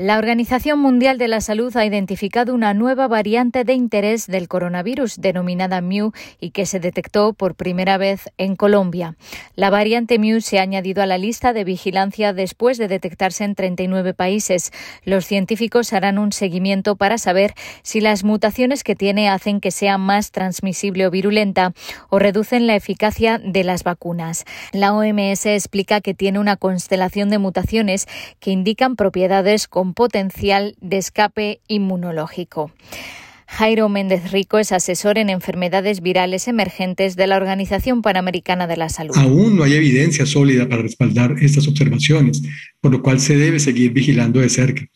La Organización Mundial de la Salud ha identificado una nueva variante de interés del coronavirus denominada Mu y que se detectó por primera vez en Colombia. La variante Mu se ha añadido a la lista de vigilancia después de detectarse en 39 países. Los científicos harán un seguimiento para saber si las mutaciones que tiene hacen que sea más transmisible o virulenta o reducen la eficacia de las vacunas. La OMS explica que tiene una constelación de mutaciones que indican propiedades como potencial de escape inmunológico. Jairo Méndez Rico es asesor en enfermedades virales emergentes de la Organización Panamericana de la Salud. Aún no hay evidencia sólida para respaldar estas observaciones, por lo cual se debe seguir vigilando de cerca.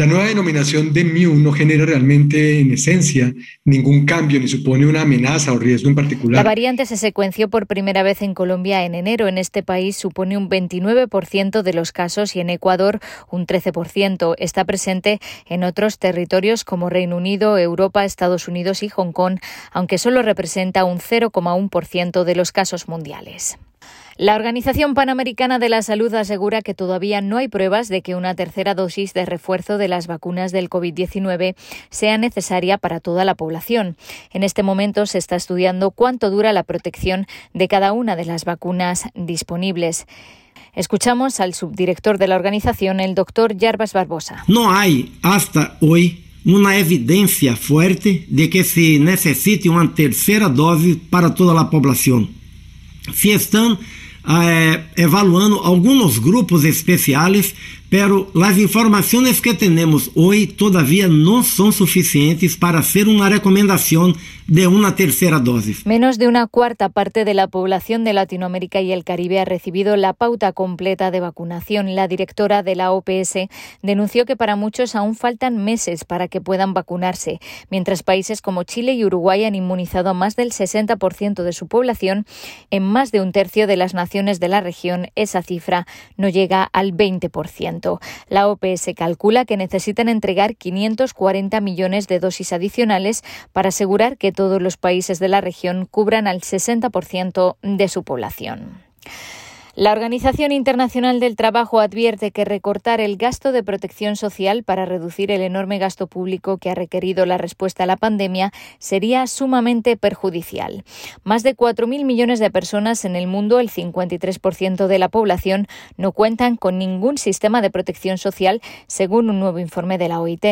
La nueva denominación de MIU no genera realmente, en esencia, ningún cambio ni supone una amenaza o riesgo en particular. La variante se secuenció por primera vez en Colombia en enero. En este país supone un 29% de los casos y en Ecuador un 13%. Está presente en otros territorios como Reino Unido, Europa, Estados Unidos y Hong Kong, aunque solo representa un 0,1% de los casos mundiales. La Organización Panamericana de la Salud asegura que todavía no hay pruebas de que una tercera dosis de refuerzo de las vacunas del COVID-19 sea necesaria para toda la población. En este momento se está estudiando cuánto dura la protección de cada una de las vacunas disponibles. Escuchamos al subdirector de la organización, el doctor Yarbas Barbosa. No hay hasta hoy una evidencia fuerte de que se necesite una tercera dosis para toda la población. Si están evaluando algunos grupos especiales, pero las informaciones que tenemos hoy todavía no son suficientes para hacer una recomendación de una tercera dosis. Menos de una cuarta parte de la población de Latinoamérica y el Caribe ha recibido la pauta completa de vacunación. La directora de la OPS denunció que para muchos aún faltan meses para que puedan vacunarse, mientras países como Chile y Uruguay han inmunizado a más del 60% de su población, en más de un tercio de las naciones de la región esa cifra no llega al 20%. La OPS calcula que necesitan entregar 540 millones de dosis adicionales para asegurar que todos los países de la región cubran al 60% de su población. La Organización Internacional del Trabajo advierte que recortar el gasto de protección social para reducir el enorme gasto público que ha requerido la respuesta a la pandemia sería sumamente perjudicial. Más de 4.000 millones de personas en el mundo, el 53% de la población, no cuentan con ningún sistema de protección social, según un nuevo informe de la OIT.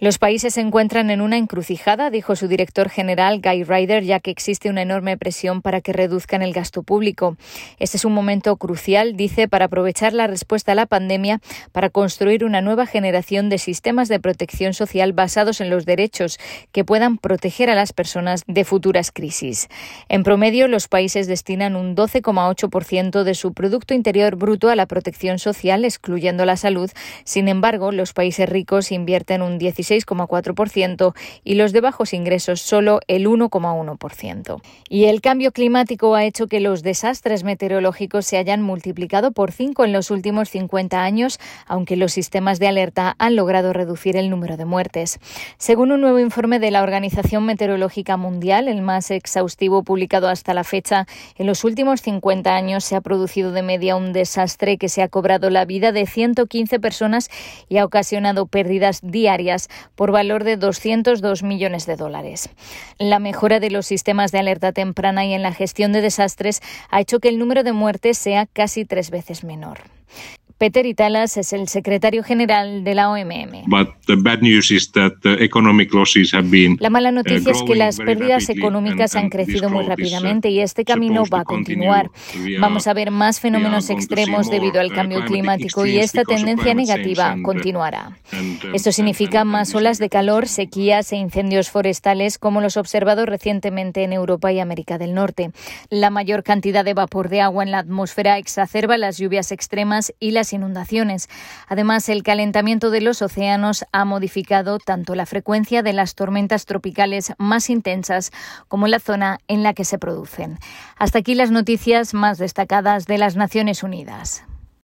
Los países se encuentran en una encrucijada, dijo su director general Guy Ryder, ya que existe una enorme presión para que reduzcan el gasto público. Este es un momento crucial, dice, para aprovechar la respuesta a la pandemia para construir una nueva generación de sistemas de protección social basados en los derechos que puedan proteger a las personas de futuras crisis. En promedio, los países destinan un 12,8% de su Producto Interior Bruto a la protección social, excluyendo la salud. Sin embargo, los países ricos invierten un 17 6,4% y los de bajos ingresos solo el 1,1%. Y el cambio climático ha hecho que los desastres meteorológicos se hayan multiplicado por 5 en los últimos 50 años, aunque los sistemas de alerta han logrado reducir el número de muertes. Según un nuevo informe de la Organización Meteorológica Mundial, el más exhaustivo publicado hasta la fecha, en los últimos 50 años se ha producido de media un desastre que se ha cobrado la vida de 115 personas y ha ocasionado pérdidas diarias por valor de 202 millones de dólares. La mejora de los sistemas de alerta temprana y en la gestión de desastres ha hecho que el número de muertes sea casi tres veces menor. Peter Italas es el secretario general de la OMM. La mala noticia es que las pérdidas económicas han crecido muy rápidamente y este camino va a continuar. Vamos a ver más fenómenos extremos debido al cambio climático y esta tendencia negativa continuará. Uh, Esto significa más olas de calor, sequías e incendios forestales como los observados recientemente en Europa y América del Norte. La mayor cantidad de vapor de agua en la atmósfera exacerba las lluvias extremas y inundaciones. Además, el calentamiento de los océanos ha modificado tanto la frecuencia de las tormentas tropicales más intensas como la zona en la que se producen. Hasta aquí las noticias más destacadas de las Naciones Unidas.